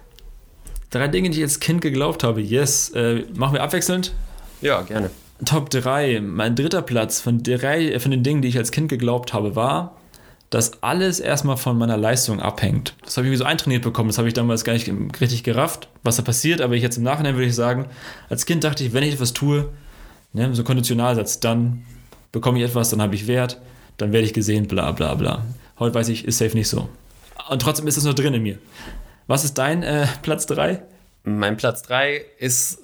Drei Dinge, die ich als Kind geglaubt habe. Yes. Äh, machen wir abwechselnd? Ja, gerne. Top 3. Mein dritter Platz von, drei, äh, von den Dingen, die ich als Kind geglaubt habe, war, dass alles erstmal von meiner Leistung abhängt. Das habe ich mir so eintrainiert bekommen. Das habe ich damals gar nicht richtig gerafft, was da passiert. Aber ich jetzt im Nachhinein würde ich sagen, als Kind dachte ich, wenn ich etwas tue, ne, so Konditionalsatz, dann bekomme ich etwas, dann habe ich Wert, dann werde ich gesehen, bla bla bla. Heute weiß ich, ist safe nicht so. Und trotzdem ist es nur drin in mir. Was ist dein äh, Platz 3? Mein Platz 3 ist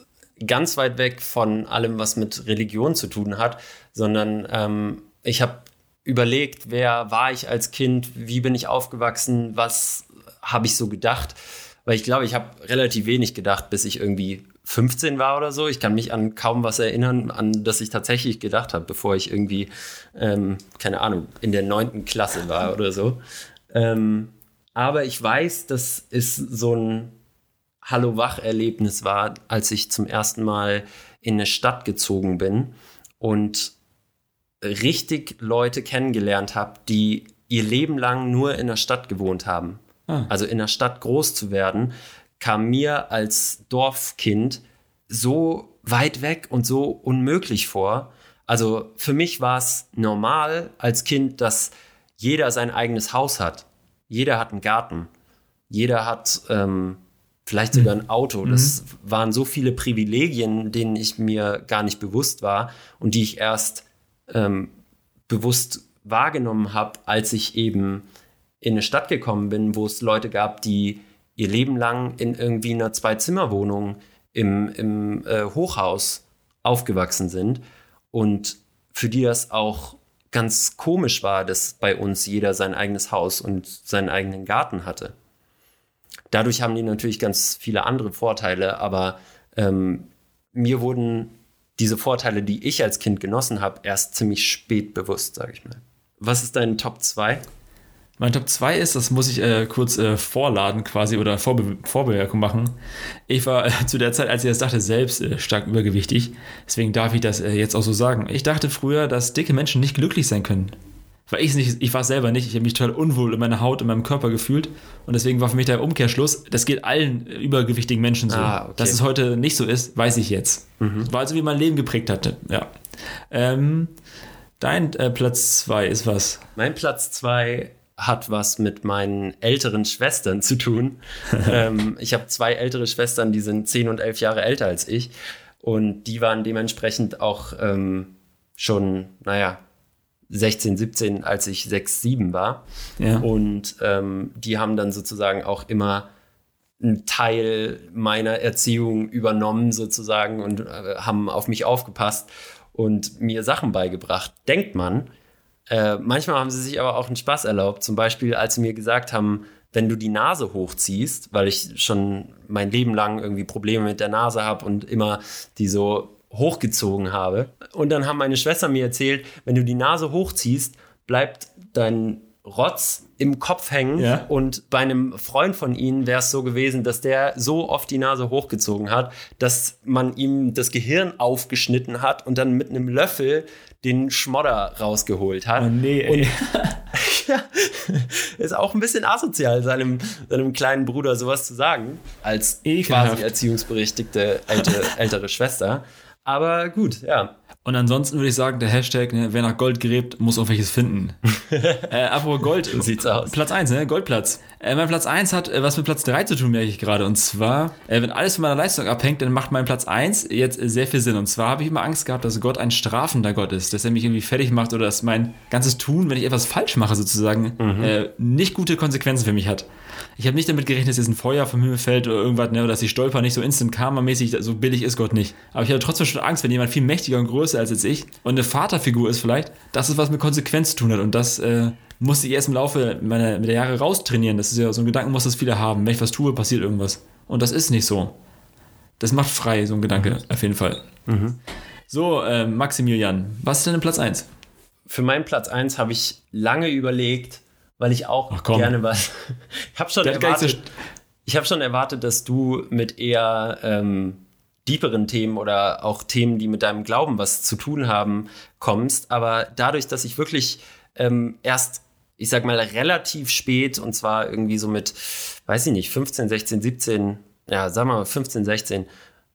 ganz weit weg von allem, was mit Religion zu tun hat, sondern ähm, ich habe überlegt, wer war ich als Kind, wie bin ich aufgewachsen, was habe ich so gedacht. Weil ich glaube, ich habe relativ wenig gedacht, bis ich irgendwie 15 war oder so. Ich kann mich an kaum was erinnern, an das ich tatsächlich gedacht habe, bevor ich irgendwie, ähm, keine Ahnung, in der neunten Klasse war oder so. Ähm, aber ich weiß, dass es so ein Hallo-Wach-Erlebnis war, als ich zum ersten Mal in eine Stadt gezogen bin und richtig Leute kennengelernt habe, die ihr Leben lang nur in der Stadt gewohnt haben. Ah. Also in der Stadt groß zu werden, kam mir als Dorfkind so weit weg und so unmöglich vor. Also für mich war es normal als Kind, dass jeder sein eigenes Haus hat. Jeder hat einen Garten. Jeder hat ähm, vielleicht sogar ein Auto. Mhm. Das waren so viele Privilegien, denen ich mir gar nicht bewusst war und die ich erst ähm, bewusst wahrgenommen habe, als ich eben in eine Stadt gekommen bin, wo es Leute gab, die ihr Leben lang in irgendwie einer Zwei-Zimmer-Wohnung im, im äh, Hochhaus aufgewachsen sind und für die das auch ganz komisch war, dass bei uns jeder sein eigenes Haus und seinen eigenen Garten hatte. Dadurch haben die natürlich ganz viele andere Vorteile, aber ähm, mir wurden diese Vorteile, die ich als Kind genossen habe, erst ziemlich spät bewusst, sage ich mal. Was ist dein Top 2? Mein Top 2 ist, das muss ich äh, kurz äh, vorladen quasi oder Vorbe Vorbemerkung machen. Ich war äh, zu der Zeit, als ich das dachte, selbst äh, stark übergewichtig. Deswegen darf ich das äh, jetzt auch so sagen. Ich dachte früher, dass dicke Menschen nicht glücklich sein können. Weil ich nicht, ich war es selber nicht. Ich habe mich total unwohl in meiner Haut, in meinem Körper gefühlt. Und deswegen war für mich der Umkehrschluss, das geht allen übergewichtigen Menschen so. Ah, okay. Dass es heute nicht so ist, weiß ich jetzt. Mhm. War also, wie mein Leben geprägt hatte. Ja. Ähm, dein äh, Platz 2 ist was? Mein Platz 2 hat was mit meinen älteren Schwestern zu tun. ähm, ich habe zwei ältere Schwestern, die sind zehn und elf Jahre älter als ich. Und die waren dementsprechend auch ähm, schon, naja, 16, 17, als ich 6, 7 war. Ja. Und ähm, die haben dann sozusagen auch immer einen Teil meiner Erziehung übernommen sozusagen und äh, haben auf mich aufgepasst und mir Sachen beigebracht. Denkt man, äh, manchmal haben sie sich aber auch einen Spaß erlaubt. Zum Beispiel, als sie mir gesagt haben, wenn du die Nase hochziehst, weil ich schon mein Leben lang irgendwie Probleme mit der Nase habe und immer die so hochgezogen habe. Und dann haben meine Schwester mir erzählt, wenn du die Nase hochziehst, bleibt dein Rotz im Kopf hängen. Ja. Und bei einem Freund von ihnen wäre es so gewesen, dass der so oft die Nase hochgezogen hat, dass man ihm das Gehirn aufgeschnitten hat und dann mit einem Löffel den Schmodder rausgeholt hat. Oh nee, ey. Und, ja, ist auch ein bisschen asozial, seinem, seinem kleinen Bruder sowas zu sagen, als Ekelhaft. quasi erziehungsberechtigte ältere, ältere Schwester. Aber gut, ja. Und ansonsten würde ich sagen, der Hashtag, ne, wer nach Gold gräbt, muss auch welches finden. äh, apropos Gold. Sieht's aus. Platz 1, ne? Goldplatz. Äh, mein Platz 1 hat äh, was mit Platz 3 zu tun, merke ich gerade. Und zwar, äh, wenn alles von meiner Leistung abhängt, dann macht mein Platz 1 jetzt sehr viel Sinn. Und zwar habe ich immer Angst gehabt, dass Gott ein strafender Gott ist, dass er mich irgendwie fertig macht oder dass mein ganzes Tun, wenn ich etwas falsch mache, sozusagen, mhm. Äh, nicht gute Konsequenzen für mich hat. Ich habe nicht damit gerechnet, dass jetzt ein Feuer vom Himmel fällt oder irgendwas, ne, oder dass ich stolper nicht so instant karma-mäßig, so billig ist Gott nicht. Aber ich hatte trotzdem schon Angst, wenn jemand viel mächtiger und größer als ich und eine Vaterfigur ist vielleicht, dass es was mit Konsequenz zu tun hat. Und das äh, musste ich erst im Laufe meiner, der Jahre raustrainieren. Das ist ja so ein Gedanken, muss das viele haben. Wenn ich was tue, passiert irgendwas. Und das ist nicht so. Das macht frei, so ein Gedanke, mhm. auf jeden Fall. Mhm. So, äh, Maximilian, was ist denn Platz 1? Für meinen Platz 1 habe ich lange überlegt, weil ich auch gerne was. ich habe schon, erwartet, ich hab schon erwartet, dass du mit eher ähm, deeperen Themen oder auch Themen, die mit deinem Glauben was zu tun haben, kommst. Aber dadurch, dass ich wirklich ähm, erst, ich sag mal, relativ spät und zwar irgendwie so mit, weiß ich nicht, 15, 16, 17, ja, sagen wir mal 15, 16,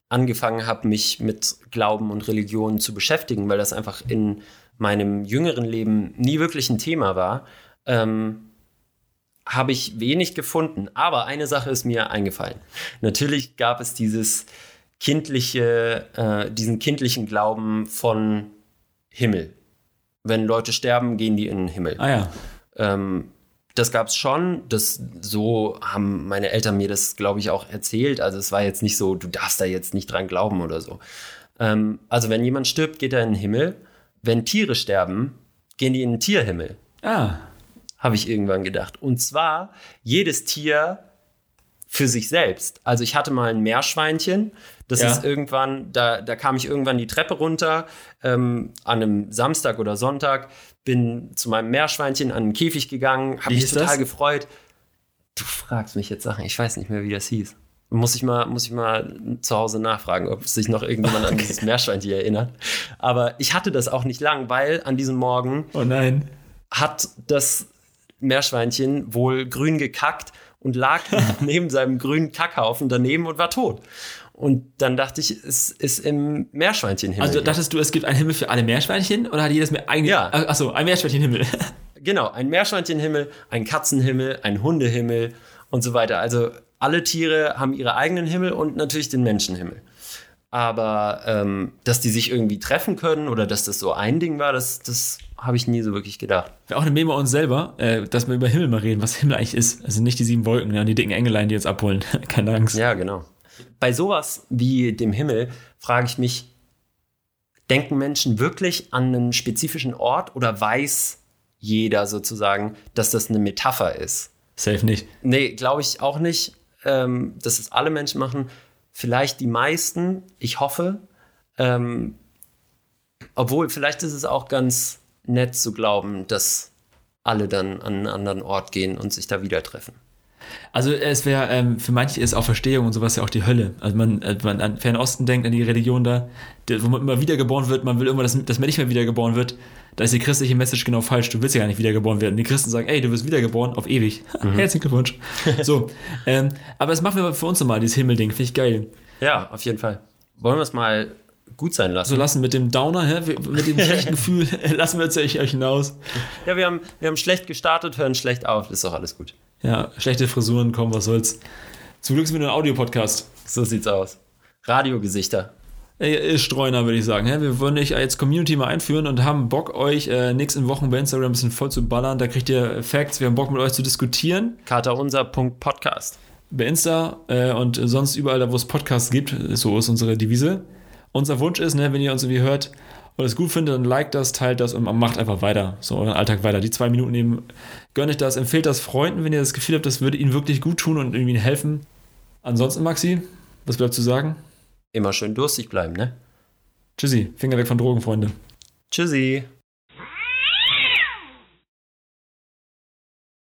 angefangen habe, mich mit Glauben und Religion zu beschäftigen, weil das einfach in meinem jüngeren Leben nie wirklich ein Thema war, ähm, habe ich wenig gefunden. Aber eine Sache ist mir eingefallen. Natürlich gab es dieses kindliche, äh, diesen kindlichen Glauben von Himmel. Wenn Leute sterben, gehen die in den Himmel. Ah ja. Ähm, das gab es schon. Das, so haben meine Eltern mir das, glaube ich, auch erzählt. Also es war jetzt nicht so, du darfst da jetzt nicht dran glauben oder so. Ähm, also wenn jemand stirbt, geht er in den Himmel. Wenn Tiere sterben, gehen die in den Tierhimmel. Ah habe ich irgendwann gedacht. Und zwar jedes Tier für sich selbst. Also ich hatte mal ein Meerschweinchen, Das Ja. ist irgendwann, da, da kam ich irgendwann die Treppe runter ähm, an einem Samstag oder Sonntag, bin zu meinem Meerschweinchen an den Käfig gegangen, habe mich total das? gefreut. Du fragst mich jetzt Sachen, ich weiß nicht mehr, wie das hieß. Muss ich mal, muss ich mal zu Hause nachfragen, ob sich noch irgendjemand an dieses Meerschweinchen erinnert. Aber ich hatte das auch nicht lang, weil an diesem Morgen Oh nein. hat das Meerschweinchen wohl grün gekackt und lag neben seinem grünen Kackhaufen daneben und war tot. Und dann dachte ich, es ist im Meerschweinchenhimmel. Also dachtest du, es gibt einen Himmel für alle Meerschweinchen oder hat jedes Meer eigene? Ja. Achso, ein Meerschweinchenhimmel. genau, ein Meerschweinchenhimmel, ein Katzenhimmel, ein Hundehimmel und so weiter. Also alle Tiere haben ihre eigenen Himmel und natürlich den Menschenhimmel. Aber ähm, dass die sich irgendwie treffen können oder dass das so ein Ding war, das, das habe ich nie so wirklich gedacht. Auch eine Memo uns selber, äh, dass wir über Himmel mal reden, was Himmel eigentlich ist. Also nicht die sieben Wolken und die dicken Engelein, die uns abholen. Keine Angst. Ja, genau. Bei sowas wie dem Himmel frage ich mich, denken Menschen wirklich an einen spezifischen Ort oder weiß jeder sozusagen, dass das eine Metapher ist? Safe nicht. Nee, glaube ich auch nicht, ähm, dass es alle Menschen machen. Vielleicht die meisten, ich hoffe. Ähm, obwohl, vielleicht ist es auch ganz nett zu glauben, dass alle dann an einen anderen Ort gehen und sich da wieder treffen. Also es wäre, ähm, für manche ist auch Verstehung und sowas ja auch die Hölle. Also man, äh, man an Fernosten denkt, an die Religion da, wo man immer wiedergeboren wird, man will irgendwann, dass, dass man nicht mehr wiedergeboren wird. Da ist die christliche Message genau falsch. Du willst ja gar nicht wiedergeboren werden. Die Christen sagen, ey, du wirst wiedergeboren auf ewig. Herzlichen Glückwunsch. so, ähm, aber das machen wir für uns nochmal, dieses Himmelding. Finde ich geil. Ja, auf jeden Fall. Wollen wir es mal gut sein lassen? So lassen mit dem Downer, hä? mit dem schlechten Gefühl, lassen wir jetzt euch hinaus. Ja, wir haben, wir haben schlecht gestartet, hören schlecht auf, ist doch alles gut. Ja, schlechte Frisuren, komm, was soll's. Zum Glück sind wir nur ein Audiopodcast. So sieht's aus. Radiogesichter. Ihr Streuner, würde ich sagen. hä? Wir wollen euch als Community mal einführen und haben Bock, euch äh, nächsten Wochen bei Instagram ein bisschen voll zu ballern. Da kriegt ihr Facts. Wir haben Bock, mit euch zu diskutieren. katerunser.podcast. Bei Insta äh, und sonst überall, da wo es Podcasts gibt. So ist unsere Devise. Unser Wunsch ist, ne, wenn ihr uns irgendwie hört und es gut findet, dann liked das, teilt das und macht einfach weiter. So euren Alltag weiter. Die zwei Minuten eben, gönnt euch das, empfehlt das Freunden, wenn ihr das Gefühl habt, das würde ihnen wirklich gut tun und irgendwie helfen. Ansonsten, Maxi, was bleibt zu sagen? Immer schön durstig bleiben, ne? Tschüssi, Finger weg von Drogen, Freunde. Tschüssi.